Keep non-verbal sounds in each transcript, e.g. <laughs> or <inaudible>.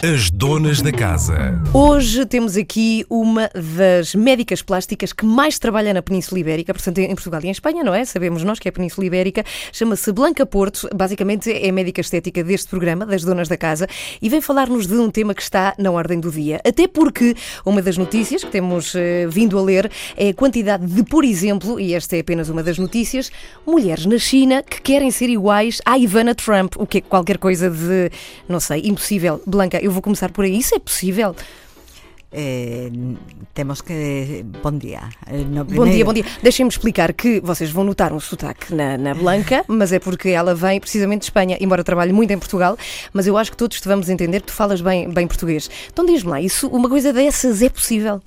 As donas da casa. Hoje temos aqui uma das médicas plásticas que mais trabalha na Península Ibérica, portanto em Portugal e em Espanha, não é? Sabemos nós que é a Península Ibérica. Chama-se Blanca Porto, basicamente é médica estética deste programa, das donas da casa, e vem falar-nos de um tema que está na ordem do dia. Até porque uma das notícias que temos eh, vindo a ler é a quantidade de, por exemplo, e esta é apenas uma das notícias, mulheres na China que querem ser iguais à Ivana Trump, o que é qualquer coisa de, não sei, impossível. Blanca, eu vou começar por aí. Isso é possível? Eh, temos que. Bom dia. Eh, no Bom dia, bom dia. Deixem-me explicar que vocês vão notar um sotaque na, na Blanca, <laughs> mas é porque ela vem precisamente de Espanha, embora trabalhe muito em Portugal, mas eu acho que todos te vamos entender que tu falas bem, bem português. Então diz-me lá, isso, uma coisa dessas é possível?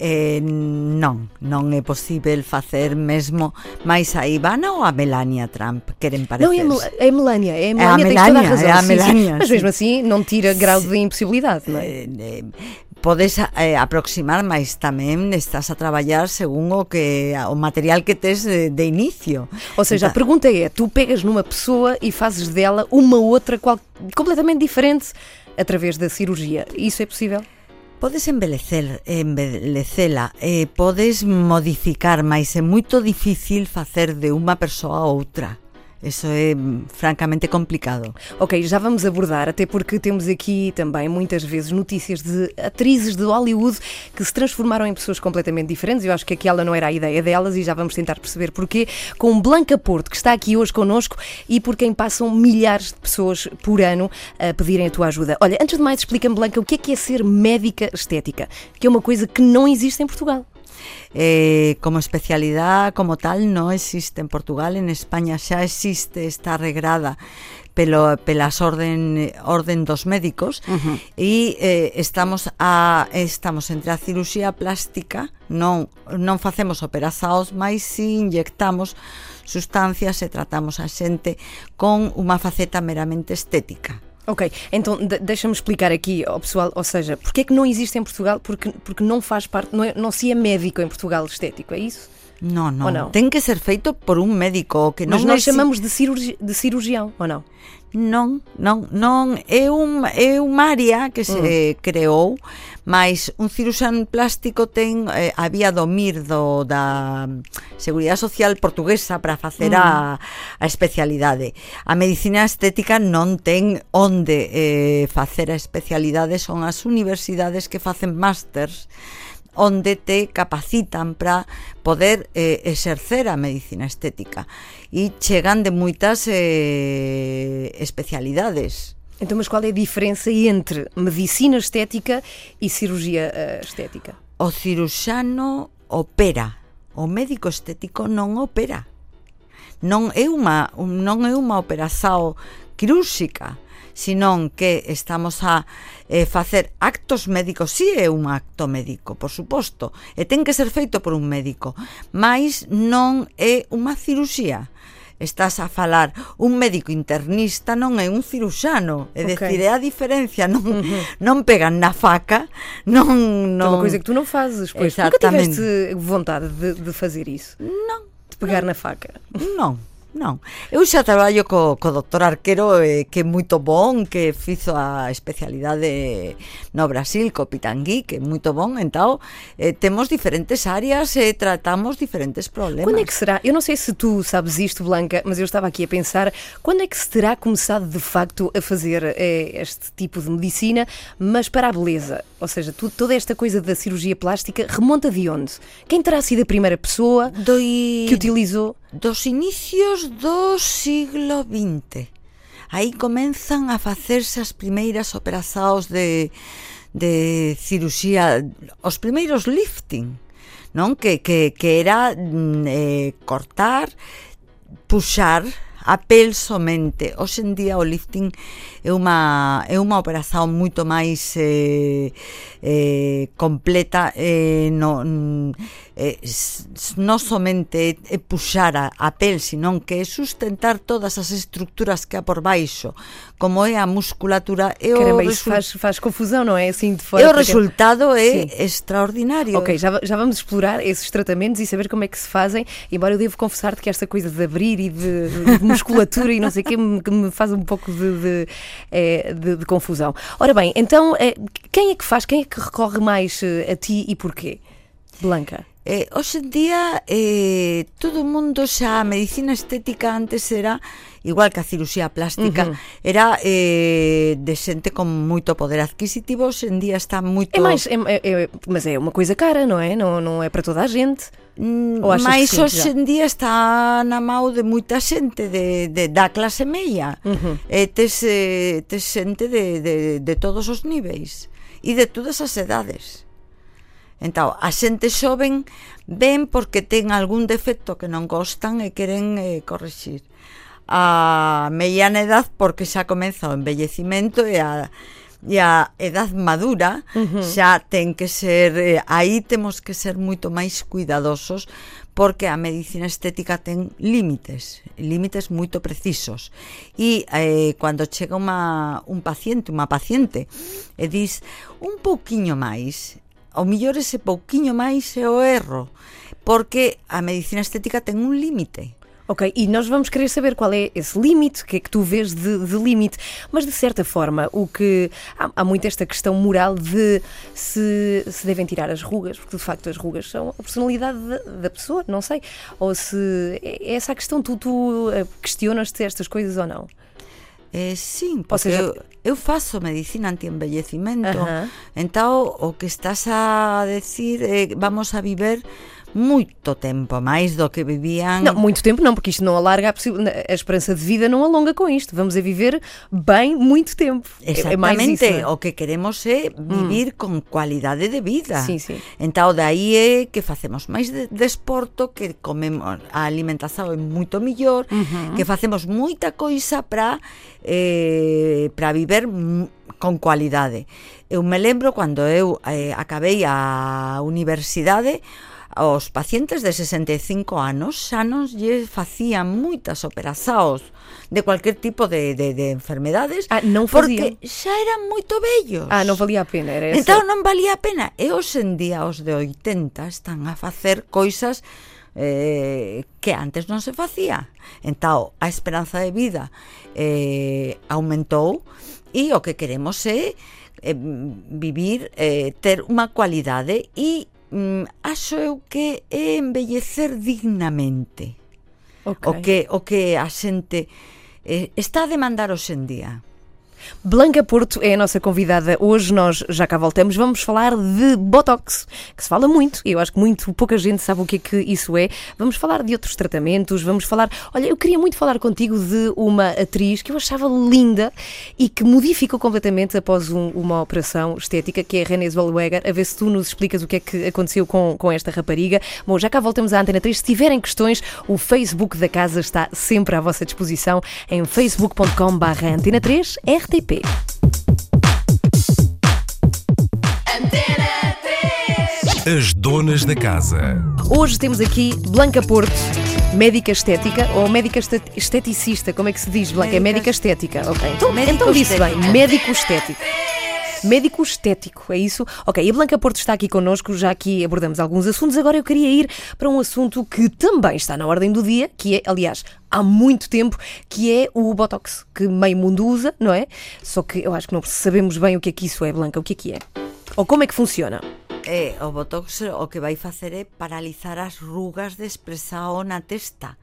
Eh, non, non é possível facer mesmo máis a Ivana ou a Melania Trump queren é Mel- parecerse. é a Melania. É a É a Melania, a Melania, é a sim, sim. Melania, Mas mesmo assim não tira grau de impossibilidade, não é? Eh, eh, podes eh, aproximar, mas tamén estás a traballar según o que o material que tes de, de inicio. Ou seja, a pergunta é: tu pegas numa pessoa e fazes dela uma outra qual- completamente diferente através da cirurgia. Isso é possível? Podes embelecer, embelecela, eh, podes modificar, mais é moito difícil facer de unha persoa a outra. Eso é mm, francamente complicado. Ok, já vamos abordar, até porque temos aqui também muitas vezes notícias de atrizes de Hollywood que se transformaram em pessoas completamente diferentes. Eu acho que aquela não era a ideia delas e já vamos tentar perceber porquê. Com Blanca Porto, que está aqui hoje connosco e por quem passam milhares de pessoas por ano a pedirem a tua ajuda. Olha, antes de mais, explica-me, Blanca, o que é que é ser médica estética? Que é uma coisa que não existe em Portugal. Eh, como especialidad como tal no existe en Portugal, en España xa existe, está regrada pelo, pelas orden, orden dos médicos. Uh -huh. e eh, estamos a estamos entre a cirurxía plástica. Non, non facemos operazaos máis si inyectamos sustancias e tratamos a xente con unha faceta meramente estética. Ok, então de- deixa-me explicar aqui ao pessoal, ou seja, porque é que não existe em Portugal? Porque, porque não faz parte, não, é- não se é médico em Portugal estético, é isso? Non, non. non. Ten que ser feito por un médico que non Mas nós é... chamamos de, cirurgi de cirurgião, ou non? Non, non, non, é un é unha área que se mm. creou, mais un cirurxán plástico ten eh, había do MIR do da Seguridade Social portuguesa para facer a mm. a especialidade. A medicina estética non ten onde eh, facer a especialidade, son as universidades que facen másters onde te capacitan para poder eh, exercer a medicina estética e chegan de moitas eh, especialidades. Então, mas qual é a diferença entre medicina estética e cirurgia eh, estética? O cirurxano opera, o médico estético non opera. Non é unha non é unha operación quirúrxica senón que estamos a eh, facer actos médicos, si sí é un acto médico, por suposto, e ten que ser feito por un médico, mas non é unha ciruxía estás a falar un médico internista non é un ciruxano é okay. decir, é a diferencia non, uh -huh. non pegan na faca non, non... É unha coisa que tu non fazes pois. nunca tiveste vontade de, de fazer isso? non pegar na faca? Non. Non. Eu xa traballo co, co doctor Arquero eh, que é moito bon, que fizo a especialidade no Brasil co Pitangui, que é moito bon, entao eh, temos diferentes áreas e tratamos diferentes problemas. Quando é que será? Eu não sei se tu sabes isto, Blanca, mas eu estava aqui a pensar quando é que se terá começado de facto a fazer eh, este tipo de medicina, mas para a beleza. Ou seja, tu, toda esta coisa da cirurgia plástica remonta de onde? Quem terá sido a primeira pessoa do, que utilizou? Dos inicios do siglo XX. Aí comenzan a facerse as primeiras operacións de, de cirurxía, os primeiros lifting, non? Que, que, que era mm, eh, cortar, puxar, a pel somente. Hoxe en día o lifting é unha, é unha operación moito máis eh, eh, completa eh, no, mm, eh, non somente é, é puxar a, a pel, senón que é sustentar todas as estructuras que há por baixo, como é a musculatura, o, Caramba, isso resul- faz, faz confusão, não é? Assim de fora. e o resultado é Sim. extraordinario. Ok, já, já vamos explorar esses tratamentos e saber como é que se fazem, embora eu devo confessar-te que esta coisa de abrir e de, de <laughs> musculatura e não sei o quê me, que me faz um pouco de, de, eh, de- de confusão. Ora bem, então eh, quem é que faz, quem é que recorre mais eh, a ti e porquê? Blanca. Eh, hoxe en día eh, todo o mundo xa a medicina estética antes era igual que a cirurxía plástica uh -huh. era eh, de xente con moito poder adquisitivo hoxe en día está moito é máis, é, é, eh, eh, mas é unha coisa cara, non é? Non, non é para toda a gente Mais mm, hoxe en día está na mão de moita xente de, de, da clase meia uh eh, -huh. e tes, tes xente de, de, de todos os niveis e de todas as edades Entao, a xente xoven ven porque ten algún defecto que non gostan e queren eh, corrixir. A mediana edad porque xa comeza o envellecimento e a e a edad madura uh -huh. xa ten que ser eh, aí temos que ser moito máis cuidadosos porque a medicina estética ten límites, límites moito precisos. E eh, cando chega uma, un paciente, unha paciente, e dis un pouquiño máis, ao millor ese pouquiño máis é o erro, porque a medicina estética ten un límite. Ok, e nós vamos querer saber qual é esse limite, o que é que tu vês de, de limite. Mas, de certa forma, o que há, há muito esta questão moral de se, se devem tirar as rugas, porque de facto as rugas são a personalidade da, da pessoa, não sei. Ou se é essa a questão, tu, tu eh, questionas-te estas coisas ou não? Eh, sí, porque o sea, eu, eu faço medicina antienvellecimento. Uh -huh. Entao, o que estás a decir, eh, vamos a viver moito tempo máis do que vivían Não, muito tempo não, porque isto não alarga a, a esperança de vida, não alonga com isto. Vamos a viver bem muito tempo. É- é mais Exactamente, isso, é? o que queremos é vivir con cualidade de vida. Sim, sim. Então daí é que facemos máis de, desporto, que comemos a alimentación é moito millor, que facemos moita coisa para eh, para viver con cualidade. Eu me lembro cando eu eh, acabei a universidade, Os pacientes de 65 anos xa non lle facían moitas operacións de cualquier tipo de, de, de enfermedades ah, non podía. porque xa eran moito vellos. Ah, non valía a pena, era eso. Entón non valía a pena. E hoxe en día os de 80 están a facer coisas eh, que antes non se facía. Entao, a esperanza de vida eh, aumentou e o que queremos é eh, vivir, eh, ter unha cualidade e mm, acho eu que é embellecer dignamente. Okay. O que o que a xente eh, está a demandar hoxe en día. Blanca Porto é a nossa convidada hoje. Nós já cá voltamos. Vamos falar de Botox, que se fala muito. Eu acho que muito pouca gente sabe o que é que isso é. Vamos falar de outros tratamentos. Vamos falar. Olha, eu queria muito falar contigo de uma atriz que eu achava linda e que modificou completamente após um- uma operação estética, que é a Renée Zellweger. A ver se tu nos explicas o que é que aconteceu com, com esta rapariga. Bom, já cá voltamos à Antena 3. Se tiverem questões, o Facebook da casa está sempre à vossa disposição em facebook.com/barra Antena 3 RTP. As donas da casa. Hoje temos aqui Blanca Porto, médica estética ou médica este- esteticista, como é que se diz, Blanca? É médica Médica- estética, ok. Então, Médico então disse bem, médico estético. Médico estético, é isso? Ok, e a Blanca Porto está aqui connosco, já aqui abordamos alguns assuntos. Agora eu queria ir para um assunto que também está na ordem do dia, que é, aliás, há muito tempo, que é o Botox, que meio mundo usa, não é? Só que eu acho que não sabemos bem o que é que isso é, Blanca, o que é que é? Ou como é que funciona? Eh, o botox o que vai facer é paralizar as rugas de expresao na testa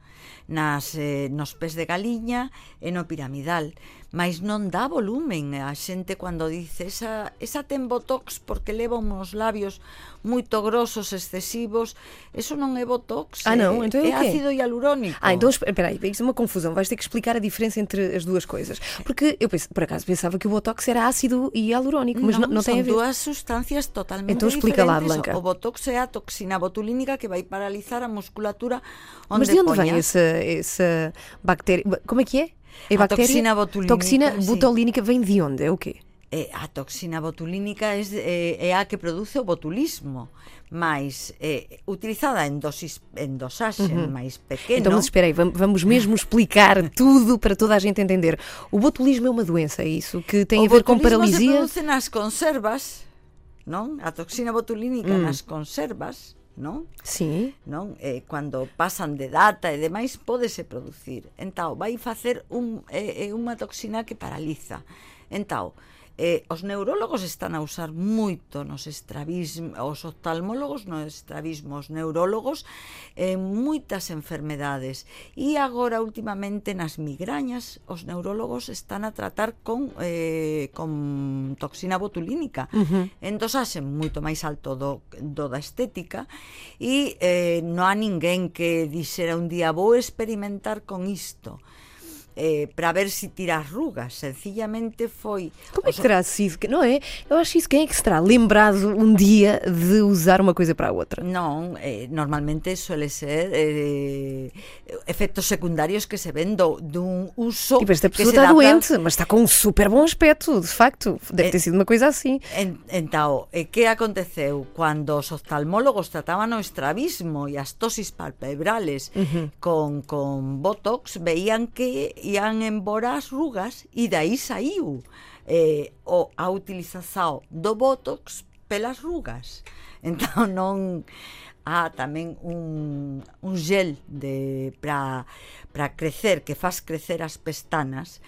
nas, eh, nos pés de galiña e no piramidal mas non dá volumen a xente cando dice esa, esa ten botox porque leva uns labios moito grosos, excesivos eso non é botox Ah, non? é, Então é é ácido hialurónico Ah, então espera aí, isso é uma confusão. Vais ter que explicar a diferença entre as duas coisas. Porque eu, por acaso, pensava que o Botox era ácido e hialurónico, mas não, não tem a ver. dúas sustancias totalmente Então explica lá, diferentes. Blanca. O botox é a toxina botulínica que vai paralizar a musculatura onde Mas de onde vem poña. essa, essa bactéria? Como é que é? É A toxina botulínica, Toxina sim. botulínica vem de onde? É o quê? eh, a toxina botulínica é, é, é a que produce o botulismo mais eh, utilizada en dosis en dosaxe Uhum. máis pequeno Então, mas espera aí, vam- vamos mesmo explicar <laughs> tudo para toda a gente entender. O botulismo é uma doença, é isso? Que tem a o ver com botulismo se paralisia? produce nas conservas non? a toxina botulínica Mm. nas conservas non? Sí. Non? Eh, cando pasan de data e demais, pódese producir. Entao, vai facer un, eh, eh unha toxina que paraliza. Entao, eh, os neurólogos están a usar moito nos estrabismos, os oftalmólogos nos estrabismos, os neurólogos en eh, moitas enfermedades. E agora últimamente nas migrañas os neurólogos están a tratar con eh, con toxina botulínica. Uh -huh. entón hacen moito máis alto do, do da estética e eh, non há ninguén que dixera un día vou experimentar con isto eh, para ver se tira as rugas sencillamente foi Como é que terá sido? Não é? Eu acho isso. Quem é que se terá lembrado um dia de usar uma coisa para a outra? Non, eh, normalmente suele ser eh, efectos secundarios que se ven do, dun uso Tipo, esta pessoa está doente, mas está com um super bom aspecto, de facto. Deve ter sido uma coisa assim. En, entao, e que aconteceu? Cando os oftalmólogos trataban o estrabismo e as tosis palpebrales con, con botox, veían que ian embora as rugas e dai saiu eh, o, a utilización do botox pelas rugas. <laughs> Entón non há tamén un, un gel de para crecer, que faz crecer as pestanas,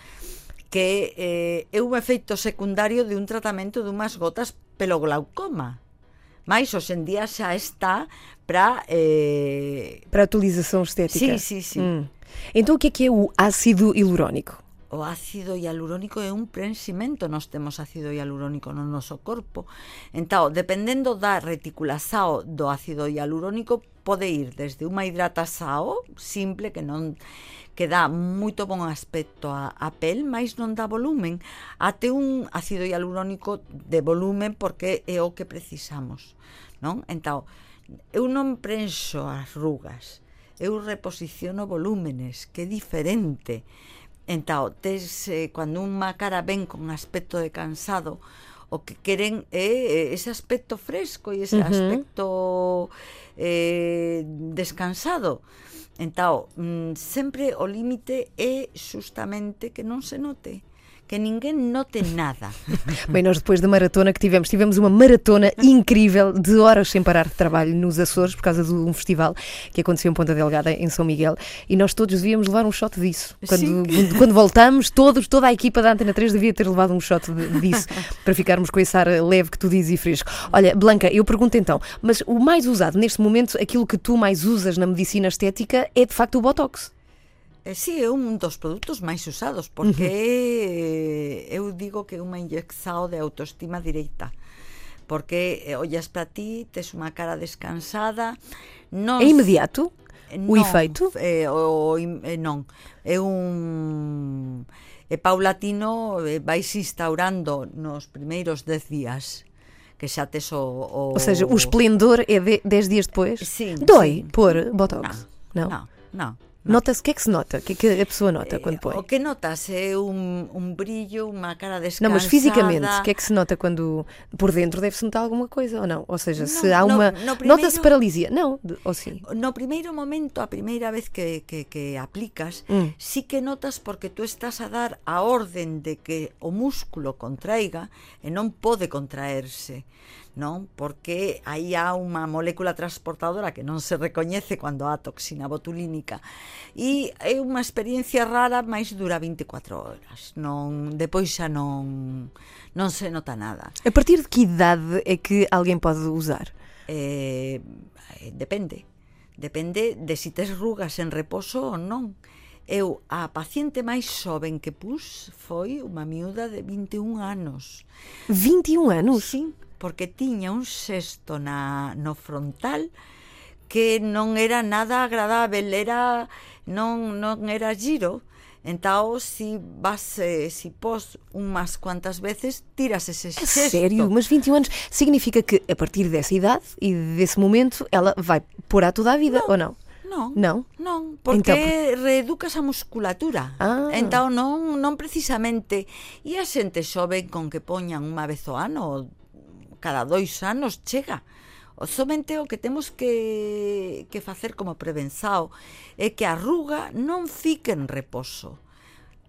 que eh, é un efeito secundario de un tratamento dunhas gotas pelo glaucoma. Mais hoxe en día xa está para eh, Para a atualização estética. Sí, sí, sí. Hum. Então, o que é que é o ácido hialurónico? o ácido hialurónico é un preenchimento nós temos ácido hialurónico no noso corpo entao dependendo da reticulasao do ácido hialurónico pode ir desde unha hidratasao simple que non que dá moito bon aspecto a, a pel, mas non dá volumen, até un ácido hialurónico de volumen porque é o que precisamos, non? Entao, eu non prenso as rugas, eu reposiciono volúmenes, que é diferente. Entao, tes, eh, cando unha cara ven con aspecto de cansado, o que queren é eh, ese aspecto fresco e ese uh -huh. aspecto eh, descansado. Entao, mm, sempre o límite é xustamente que non se note que ninguén note nada. <laughs> Bem, nós depois da maratona que tivemos, tivemos uma maratona <laughs> incrível de horas sem parar de trabalho nos Açores por causa de um festival que aconteceu em Ponta Delgada, em São Miguel, e nós todos devíamos levar um shot disso. Quando, quando voltamos, todos, toda a equipa da Antena 3 devia ter levado um shot de- disso <laughs> para ficarmos com esse ar leve que tu dizes e fresco. Olha, Blanca, eu pergunto então, mas o mais usado neste momento, aquilo que tu mais usas na medicina estética é de facto o Botox. Eh, sí, é un dos produtos máis usados porque uh eh, -huh. eu digo que é unha inyección de autoestima directa porque eh, ollas para ti, tes unha cara descansada, non É inmediato? Eh, o efeito? Eh, o, eh, non, é un e paulatino eh, vais instaurando nos primeiros 10 días que xa tes o... o Ou seja, o esplendor é de, dez dias depois? Sim. Dói sim. por Botox? Não, não. não. Nota-se, o que é que se nota? O que é que a pessoa nota quando põe? O que notas é un, un brillo, unha cara descansada. Não, mas fisicamente, o que é que se nota quando por dentro deve-se notar alguma coisa ou não? Ou seja, se Não, há no- uma. Nota-se paralisia? Não, ou sim? No primeiro momento, a primeira vez que, que, que aplicas, Mm. sí que notas porque tú estás a dar a orden de que o músculo contraiga e non pode contraerse non? Porque aí há unha molécula transportadora que non se recoñece cando há toxina botulínica e eh, é unha experiencia rara, máis dura 24 horas. Non, depois xa non non se nota nada. A partir de que idade é que alguén pode usar? Eh, eh, depende. Depende de si tes rugas en reposo ou non. Eu, a paciente máis xoven que pus foi unha miúda de 21 anos. 21 anos? Sí, porque tiña un sexto na, no frontal que non era nada agradável, era non, non era giro. Entao, si vas, eh, si pos unhas cuantas veces, tiras ese sexto. A sério? Mas 21 anos significa que a partir dessa idade e desse momento ela vai pôr a toda a vida, ou non? Non. Non? Non, porque então... reeducas a musculatura. Ah. Entao non, non precisamente. E a xente xoven con que poñan unha vez o ano cada dois anos chega. Somente o que temos que, que facer como prevenzao é que a ruga non fique en reposo.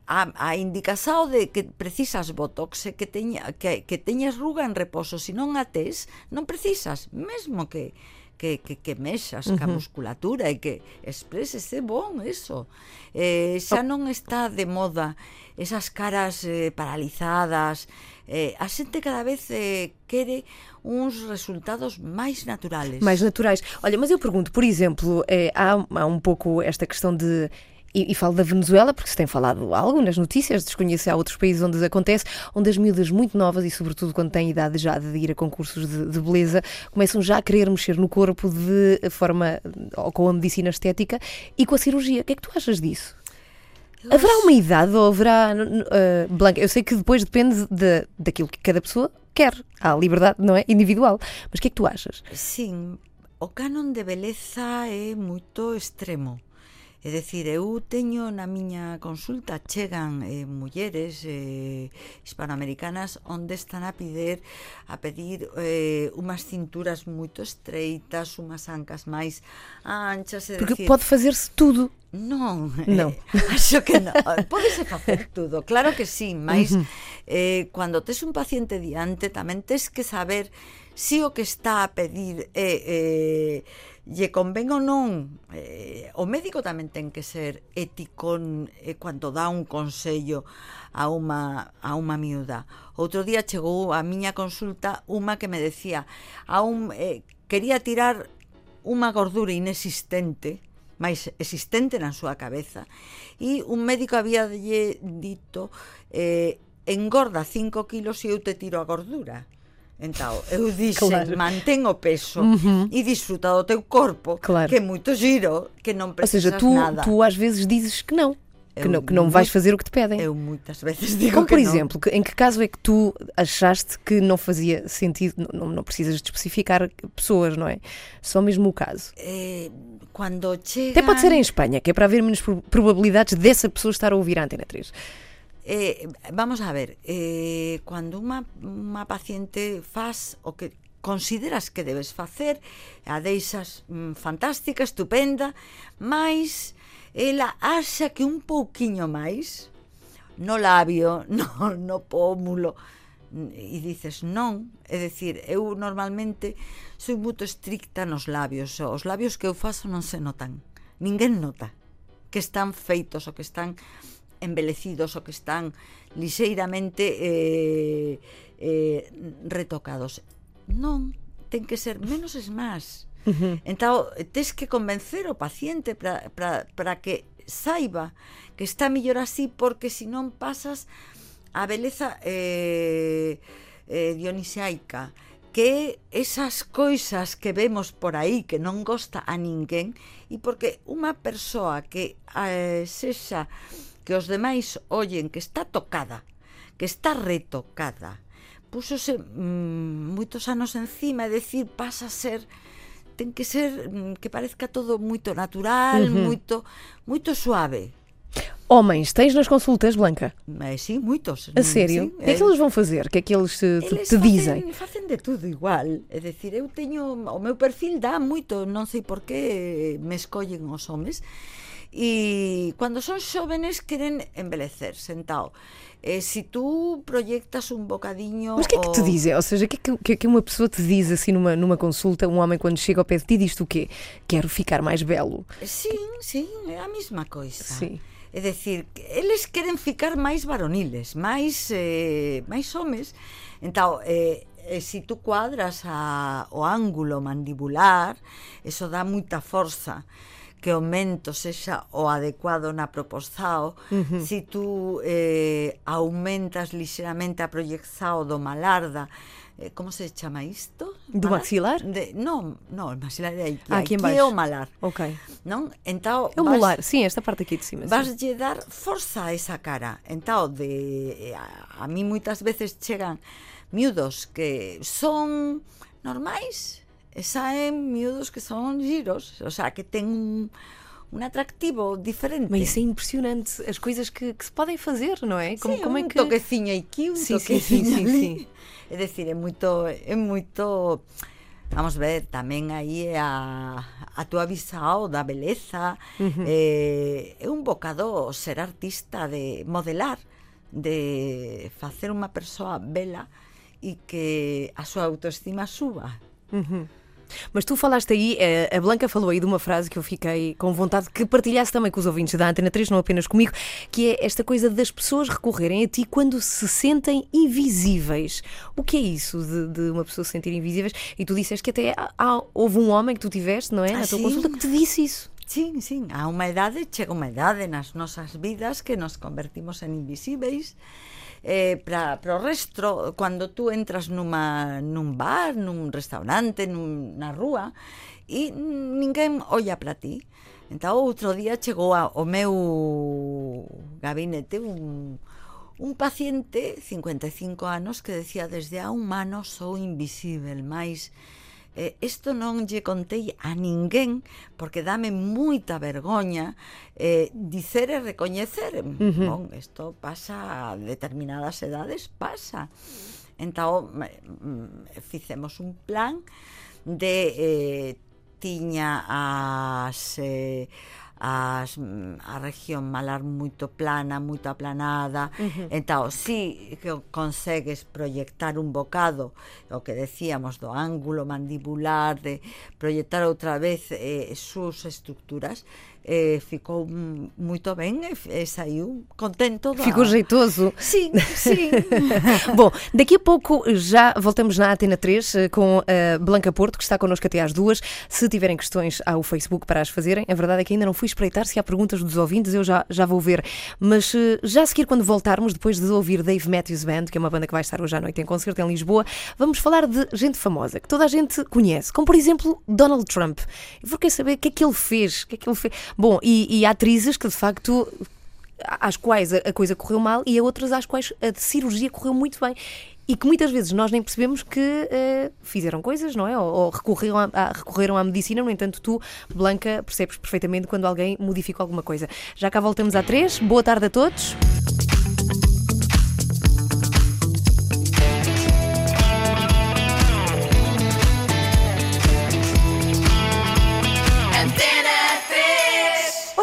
A, a indicasao de que precisas botox e que, teña, que, que teñas ruga en reposo, se non a tes, non precisas, mesmo que, que, que, que mexas uh -huh. ca musculatura e que expreses é bon eso eh, xa non está de moda esas caras eh, paralizadas eh, a xente cada vez eh, quere uns resultados máis naturales. Mais naturais. Olha, mas eu pergunto, por exemplo, eh, há, há um pouco esta questão de e, e falo da Venezuela porque se tem falado algo nas notícias, desconheço há outros países onde acontece, onde as miúdas muito novas e sobretudo quando têm idade já de ir a concursos de, de beleza, começam já a querer mexer no corpo de forma ou com a medicina estética e com a cirurgia. O que é que tu achas disso? Eu haverá acho... uma idade ou haverá. Uh, Blanca, eu sei que depois depende de, daquilo que cada pessoa quer. Há liberdade, não é? Individual. Mas o que é que tu achas? Sim, o canon de beleza é muito extremo. É dicir, eu teño na miña consulta chegan eh, mulleres eh, hispanoamericanas onde están a pedir a pedir eh, umas cinturas moito estreitas, umas ancas máis anchas, é Porque decir, pode facerse tudo. Non, eh, non. Eh, <laughs> acho que non. Podese facer tudo, claro que sí, mas uh -huh. eh, cando tes un paciente diante tamén tes que saber si o que está a pedir é eh, eh, lle convén ou non eh, o médico tamén ten que ser ético eh, cando dá un consello a unha, a unha miúda. Outro día chegou a miña consulta unha que me decía a un, eh, quería tirar unha gordura inexistente máis existente na súa cabeza e un médico había dito eh, engorda 5 kilos e eu te tiro a gordura Entao, eu dixen, claro. mantén o peso e disfruta do teu corpo, claro. que é moito giro, que non precisas Ou seja, tu, nada. tu às vezes dizes que não. Que não, que não vais fazer o que te pedem. Eu muitas vezes <laughs> digo Como, que por não. exemplo, que, em que caso é que tu achaste que não fazia sentido, não, não precisas de especificar pessoas, não é? Só mesmo o caso. Eh, quando chega... Até pode ser em Espanha, que é para haver menos probabilidades dessa pessoa estar a ouvir a Antena 3. Eh, vamos a ver, eh, cando unha, unha paciente faz o que consideras que debes facer, a deixas mm, fantástica, estupenda, mais ela axa que un pouquiño máis no labio, <laughs> no, no pómulo, e dices non, é dicir, eu normalmente sou moito estricta nos labios, os labios que eu faço non se notan, ninguén nota que están feitos ou que están embelecidos ou que están lixeiramente eh, eh, retocados. Non, ten que ser menos es máis. Uh -huh. Entao, tes que convencer o paciente para que saiba que está mellor así porque se non pasas a beleza eh, eh, dionisiaica que esas coisas que vemos por aí que non gosta a ninguén e porque unha persoa que eh, sexa que os demais ollen que está tocada, que está retocada, púsose mm, moitos anos encima e decir pasa a ser ten que ser mm, que parezca todo moito natural, uh -huh. moito moito suave. Homens, tens nas consultas, Blanca? Mas, sim, muitos. A sério? Sim, o que é que eles vão fazer? O que é que eles te, eles te dizem? Facen de tudo igual. É dicir, eu teño o meu perfil dá moito, non sei por que me escollen os homes e cando son xóvenes queren embelecer sentado eh, se tú proyectas un bocadiño Mas o que é que te dizem? Ou seja, o que é que, que uma pessoa te diz assim numa, numa consulta, um homem quando chega ao pé de ti diz-te o quê? Quero ficar mais belo. Sim, sim, é a mesma coisa. Sim. É dicir, eles queren ficar máis varoniles, máis eh, máis homes. Entón, eh, e se tú cuadras a, o ángulo mandibular, eso dá moita forza que o mento sexa o adecuado na propozao, uh -huh. si tú eh, aumentas lixeramente a proyección do malarda, eh, como se chama isto? Do malar? maxilar? De, non, non, o maxilar é aquí, ah, aquí, aquí é o malar. Ok. Non? Entao, é o malar, molar, sí, esta parte aquí de cima. Vas lle dar forza a esa cara. Entao, de, eh, a, a mí moitas veces chegan miúdos que son normais, e saen miúdos que son giros, o sea, que ten un, un atractivo diferente. Mas isso é impressionante, as coisas que, que se podem fazer, não é? Como, sim, como é um que... toquecinho aqui, um sim, toquecinho sim, sim, ali. Sim, sim. É dicir, é muito, é muito... Vamos ver, tamén aí é a, a tua visao da beleza uhum. Eh, é, é un bocado ser artista de modelar de facer unha persoa bela e que a súa autoestima suba uhum. Mas tu falaste aí, eh, a Blanca falou aí de uma frase que eu fiquei com vontade que partilhasse também com os ouvintes da Antena 3, não apenas comigo, que é esta coisa das pessoas recorrerem a ti quando se sentem invisíveis. O que é isso de, de uma pessoa se sentir invisíveis? E tu disseste que até há- há- houve um homem que tu tiveste, não é? Na Ah, tua sim? consulta que te disse isso. Sim, sim, a unha idade chega unha idade nas nosas vidas que nos convertimos en invisíveis eh, para o resto, cando tú entras numa, nun bar, nun restaurante, nun, na rúa, e ninguén olla para ti. Entón, outro día chegou ao meu gabinete un, un paciente, 55 anos, que decía desde a un ano sou invisível, máis eh, isto non lle contei a ninguén porque dame moita vergoña eh, dicer e recoñecer. Uh -huh. Bon, isto pasa a determinadas edades, pasa. Entao, mm, fixemos un plan de eh, tiña as eh, as, mm, a región malar moito plana, moito aplanada, uh -huh. entao, si que consegues proyectar un bocado, o que decíamos do ángulo mandibular, de proyectar outra vez eh, sus estructuras, eh, ficou moito ben e, e saiu contento da... Ficou jeitoso. Sim, sim <laughs> Bom, daqui a pouco já voltamos na Atena 3 eh, com a Blanca Porto, que está connosco até às duas. Se tiverem questões ao Facebook para as fazerem, a verdade é que ainda não fui espreitar se há perguntas dos ouvintes, eu já, já vou ver. Mas eh, já a seguir, quando voltarmos, depois de ouvir Dave Matthews Band, que é uma banda que vai estar hoje à noite em concerto em Lisboa, vamos falar de gente famosa, que toda a gente conhece, como por exemplo Donald Trump. Eu vou querer saber o que é que ele fez, o que é que ele fez. Bom, e, e atrizes que de facto às quais a a coisa correu mal e a outras às quais a cirurgia correu muito bem. E que muitas vezes nós nem percebemos que eh, fizeram coisas, não é? Ou, ou recorreram, à, à- recorreram à medicina, no entanto, tu, Blanca, percebes perfeitamente quando alguém modifica alguma coisa. Já cá voltamos à três. Boa tarde a todos.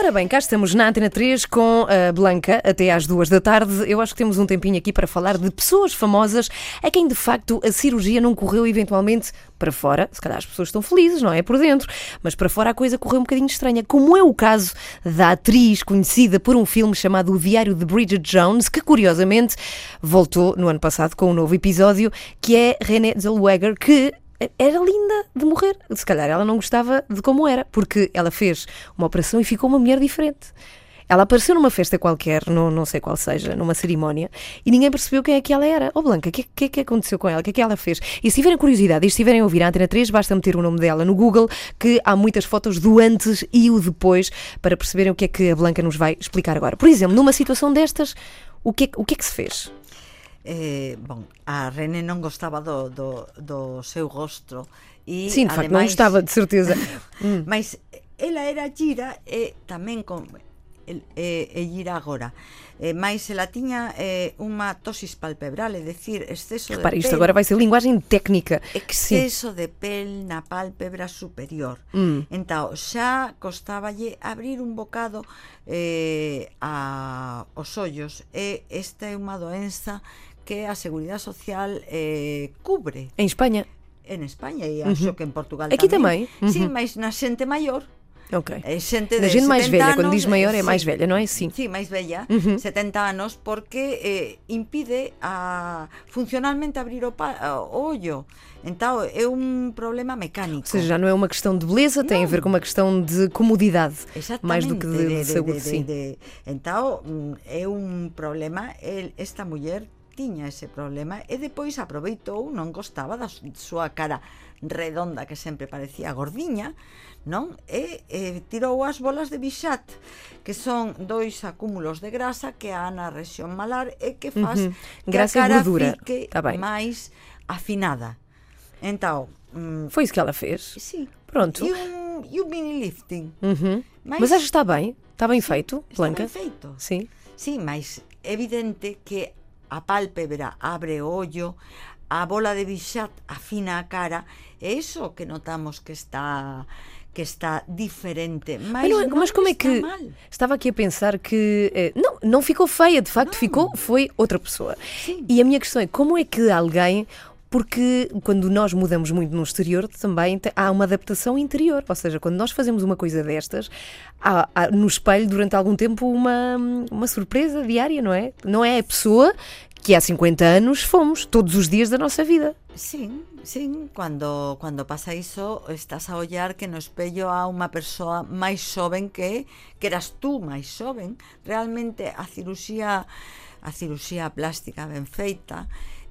Ora bem, cá estamos na Antena 3 com a Blanca até às duas da tarde. Eu acho que temos um tempinho aqui para falar de pessoas famosas a quem de facto a cirurgia não correu eventualmente para fora. Se calhar as pessoas estão felizes, não é? Por dentro. Mas para fora a coisa correu um bocadinho estranha. Como é o caso da atriz conhecida por um filme chamado O Diário de Bridget Jones, que curiosamente voltou no ano passado com um novo episódio, que é Renée Zellweger, que era linda de morrer. Se calhar ela não gostava de como era, porque ela fez uma operação e ficou uma mulher diferente. Ela apareceu numa festa qualquer, não, não sei qual seja, numa cerimónia, e ninguém percebeu quem é que ela era. Oh, Blanca, o que, que é que aconteceu com ela? O que é que ela fez? E se tiverem curiosidade e se estiverem a ouvir a Antena 3, basta meter o nome dela no Google, que há muitas fotos do antes e o depois, para perceberem o que é que a Blanca nos vai explicar agora. Por exemplo, numa situação destas, o que é, o que, é que se fez? Eh, bon, a René non gostaba do, do, do seu rostro e Sim, de facto, não ademais- gostava, de certeza. <laughs> Mas ela era gira e tamén con e, e gira agora. Eh, mais ela tiña eh, unha tosis palpebral, é dicir, exceso Repara, de isto pel, agora vai ser linguagem técnica. Sim. exceso de pel na pálpebra superior. Mm. Entao, xa abrir un bocado eh, a, os ollos e esta é unha doenza que a Seguridade Social eh, cubre Em Espanha. en España e acho que en Portugal Aquí tamén? Sí, Uhum. mas na xente maior Ok. É xente de gente máis 70 velha, anos, quando diz maior é eh, máis sí. velha, non é? Sim. Sí, máis bella, Ujú. 70 anos, porque eh, impide a funcionalmente abrir o, pa, o ollo. Entón, é un problema mecánico. Ou seja, já não é uma questão de beleza, tem a ver com uma questão de comodidade. Exactamente, Mais do que de, de saúde, sim. de- Entón, mm, é un problema, esta muller tiña ese problema e depois aproveitou, non gostaba da súa cara redonda que sempre parecía gordiña, non? E, e tirou as bolas de Bichat, que son dois acúmulos de grasa que há na rexión malar e que faz Uhum. que Grasa e a cara gordura. fique Tá bem. máis afinada. Então, hum, Foi isso que ela fez. sim. Pronto. E um, e um mini lifting. Uhum. Mas acho que está bem? Está bem feito, está Blanca? ben feito. Sim. Sí, mas é evidente que a pálpebra abre o ollo, a bola de Bichat afina a cara, é iso que notamos que está que está diferente, mas, Mas, não mas como é que. mal. Estava aqui a pensar que. eh, não, não ficou feia, de facto, ficou, foi outra pessoa. Sim. E a minha questão é: como é que alguém. Porque quando nós mudamos muito no exterior, também há uma adaptação interior. Ou seja, quando nós fazemos uma coisa destas, há, há no espelho, durante algum tempo, uma, uma surpresa diária, não é? Não é a pessoa que há 50 anos fomos, todos os dias da nossa vida. Sim, sim, cuando, cuando pasa iso estás a ollar que no espello há unha persoa máis xoven que que eras tú máis xoven realmente a cirurxía a cirurxía plástica ben feita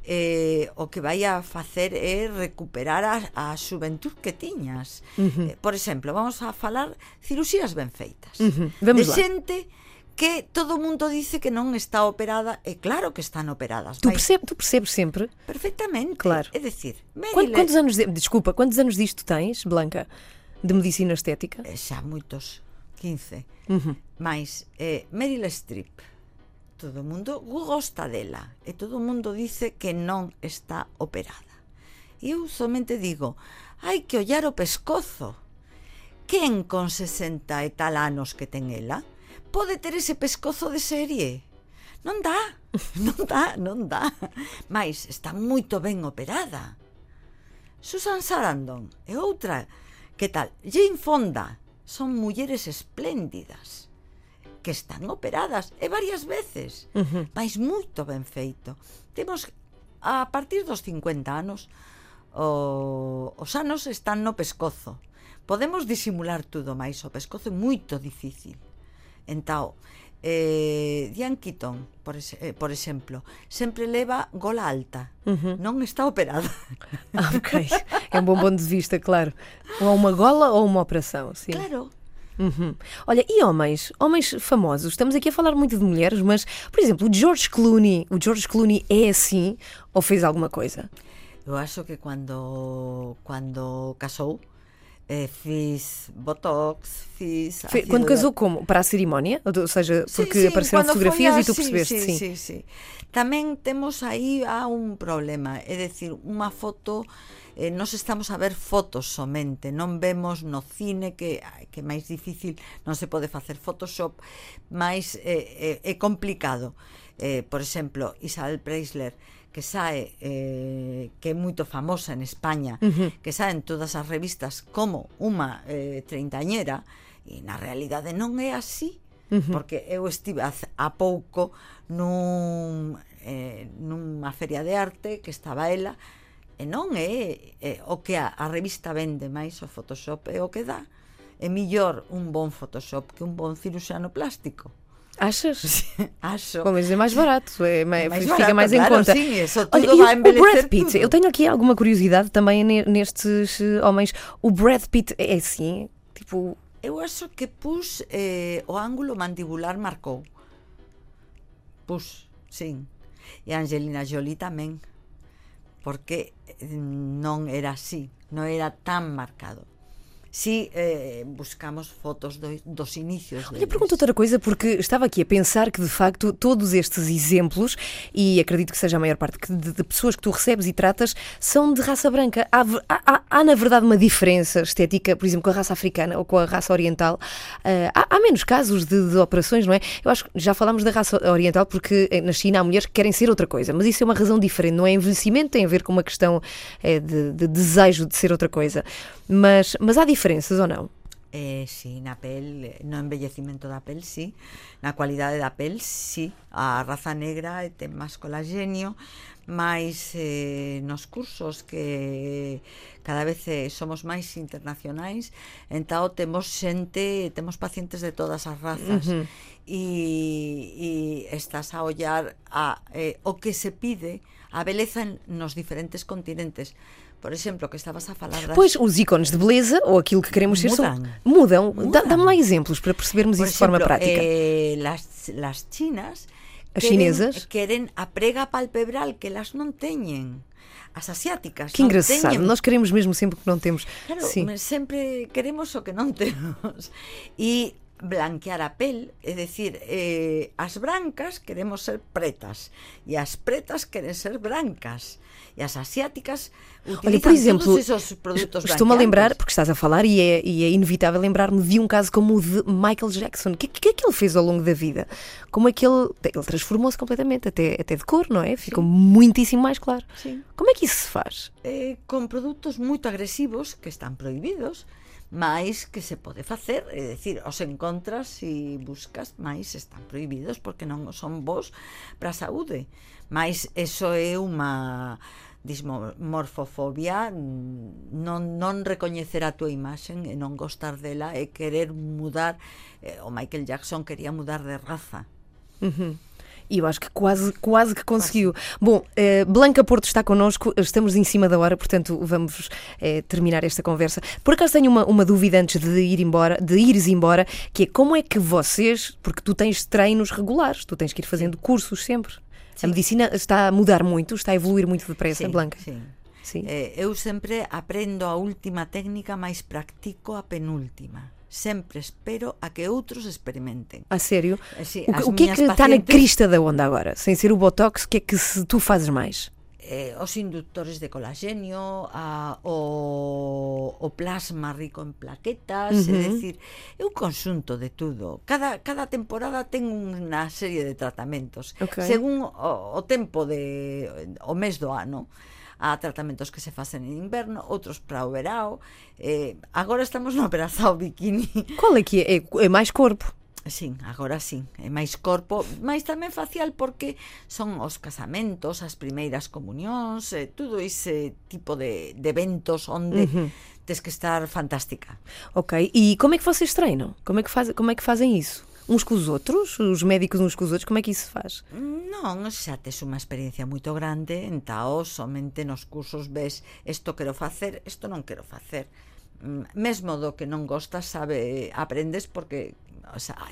eh, o que vai a facer é recuperar a, a xuventud que tiñas. Uh -huh. eh, por exemplo, vamos a falar cirurxías ben feitas. Uh -huh. De lá. xente que todo o mundo dice que non está operada e claro que están operadas. Tu, percebes, tu percebes sempre? Perfectamente. Claro. É dicir, Maryland... quantos anos de, desculpa, quantos anos disto tens, Blanca, de medicina estética? Eh, xa moitos, 15. Uhum. Mais eh, Meryl Streep, todo o mundo gosta dela e todo o mundo dice que non está operada. Eu somente digo, hai que ollar o pescozo. Quen con 60 e tal anos que ten ela pode ter ese pescozo de serie? Non dá, <laughs> non dá, non dá. Mais está moito ben operada. Susan Sarandon e outra, que tal? Jane Fonda, son mulleres espléndidas que están operadas e varias veces, uh -huh. mas moito ben feito. Temos a partir dos 50 anos o, os anos están no pescozo. Podemos disimular tudo, mais o pescozo é moito difícil. Entao, eh, Diane Keaton, por, es, eh, por exemplo, sempre leva gola alta. Non está operada. <laughs> Ok, é um bom ponto de vista, claro. Ou uma gola ou uma operação, sim. Claro, Uhum. Olha, e homens? Homens famosos. Estamos aqui a falar muito de mulheres, mas, por exemplo, o George Clooney. O George Clooney é assim ou fez alguma coisa? Eu acho que quando quando casou É, fiz botox, fiz. Foi, quando casou, como? Para a cerimónia? Ou seja, porque sim, apareceram fotografias a... e tu percebeste? Sim, sim, sim. Tamén temos aí há un problema, é dicir, unha foto eh, nos estamos a ver fotos somente, non vemos no cine que que máis difícil, non se pode facer Photoshop, máis é, é, é complicado. Eh, por exemplo, Isabel Preisler, que sae eh, que é moito famosa en España, uh -huh. que sae en todas as revistas como unha eh, treintañera, e na realidade non é así, uh -huh. porque eu estive a, a pouco nun, eh, nunha feria de arte que estaba ela, e non é, é o que a, a revista vende máis o Photoshop é o que dá. É millor un bon Photoshop que un bon ciruxano plástico. Achas? <laughs> acho Bom, mas é mais barato, é, mais, Mais fica barato, mais em claro, conta. sim, isso tudo Olha, vai o- Brad Pitt, tudo. eu tenho aqui alguma curiosidade também ne- nestes eh, homens. O Brad Pitt é assim, tipo, Eu acho que pus eh, o ángulo mandibular marcou. Pus, sim. E a Angelina Jolie tamén. Porque eh, non era así, non era tan marcado. Si eh, buscamos fotos do, dos inicios Olha, deles. pergunto outra coisa, porque estava aqui a pensar que, de facto, todos estes exemplos, e acredito que seja a maior parte de, de pessoas que tu recebes e tratas, são de raça branca. Há, há- há- na verdade, uma diferença estética, por exemplo, com a raça africana ou com a raça oriental. Ah, há, há menos casos de, de operações, não é? Eu acho que já falámos da raça oriental, porque eh, na China há mulheres que querem ser outra coisa, mas isso é uma razão diferente, não é envelhecimento, tem a ver com uma questão eh, de, de desejo de ser outra coisa. Mas, mas há diferenzas ou non? Eh, sí, na pel, no embellecimento da pel, sí. Na cualidade da pel, sí. A raza negra ten máis colagenio máis eh, nos cursos que cada vez eh, somos máis internacionais Entao temos xente, temos pacientes de todas as razas. Uh -huh. e, e estás a ollar a, eh, o que se pide A beleza nos diferentes continentes. Por exemplo, que estabas a falar das Pois, os ícones de beleza, ou aquilo que queremos ser, são- Mudam. mudam. Dá- Dá-me lá exemplos para percebermos Por isso de forma prática. eh, las, las chinas As queren, chinesas? queren a prega palpebral que elas non teñen. As asiáticas Que engraçado. teñen. Nós queremos mesmo sempre o que não temos. Claro, Sim. sempre queremos o que non <laughs> temos. E blanquear a pel, é dicir, eh, as brancas queremos ser pretas e as pretas queren ser brancas e as asiáticas utilizan Olha, por exemplo, todos esos produtos estou-me a lembrar, porque estás a falar, e é, e é inevitável lembrar-me de um caso como o de Michael Jackson. O que, que é que ele fez ao longo da vida? Como é que ele. Ele transformou-se completamente, até, até de cor, não é? Ficou muitíssimo mais claro. Sim. Como é que isso se faz? eh, con produtos moito agresivos que están prohibidos mais que se pode facer, é dicir, os encontras e buscas, mais están prohibidos porque non son bons para a saúde. Mais eso é unha dismorfofobia non, non recoñecer a túa imaxen e non gostar dela e querer mudar eh, o Michael Jackson quería mudar de raza E eu acho que quase, quase que conseguiu. Bom, eh, Blanca Porto está connosco, estamos em cima da hora, portanto vamos eh, terminar esta conversa. Por acaso tenho uma, uma dúvida antes de ir embora, de ires embora, que é como é que vocês, porque tu tens treinos regulares, tu tens que ir fazendo cursos sempre. A medicina está a mudar muito, está a evoluir muito depressa, Sim, Blanca. sim. Sim. Eh, eu sempre aprendo a última técnica, mas practico a penúltima. Sempre espero a que outros experimenten. A sério? Eh, O, que- o que é que está na pacientes- crista da onda agora? Sem ser o Botox, o que é que se tu fazes mais? eh, os inductores de colaxenio, a, o, o plasma rico en plaquetas, uh -huh. é dicir, é un conxunto de tudo. Cada, cada temporada ten unha serie de tratamentos, okay. según o, o tempo de o mes do ano a tratamentos que se facen en inverno, outros para o verao. Eh, agora estamos no operación <laughs> bikini. Qual é que é? É máis corpo? Sin, agora sí, é máis corpo, máis tamén facial porque son os casamentos, as primeiras comunións, eh, todo ese tipo de, de eventos onde uh -huh. tes que estar fantástica. Ok, e como é que vocês treinam? Como é que, faz, como é que fazem isso? uns cos outros, os médicos uns cos outros, como é que isso se faz? Non, xa tes unha experiencia moito grande, entao somente nos cursos ves isto quero facer, isto non quero facer. Mm, mesmo do que non gostas, sabe, aprendes porque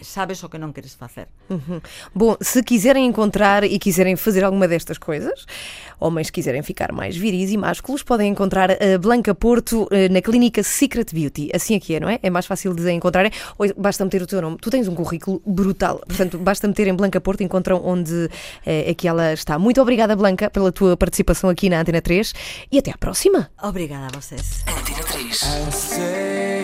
sabes o que non queres facer. Uhum. Bom, se quiserem encontrar e quiserem fazer alguma destas coisas, homens quiserem ficar mais viris e másculos, podem encontrar a Blanca Porto eh, na clínica Secret Beauty. Assim aqui é, não é? É mais fácil de encontrarem. Ou basta meter o teu nome. Tu tens um currículo brutal. Portanto, basta meter em Blanca Porto, encontram onde eh, é que ela está. Muito obrigada, Blanca, pela tua participação aqui na Antena 3 e até à próxima. Obrigada a vocês. Antena 3. I say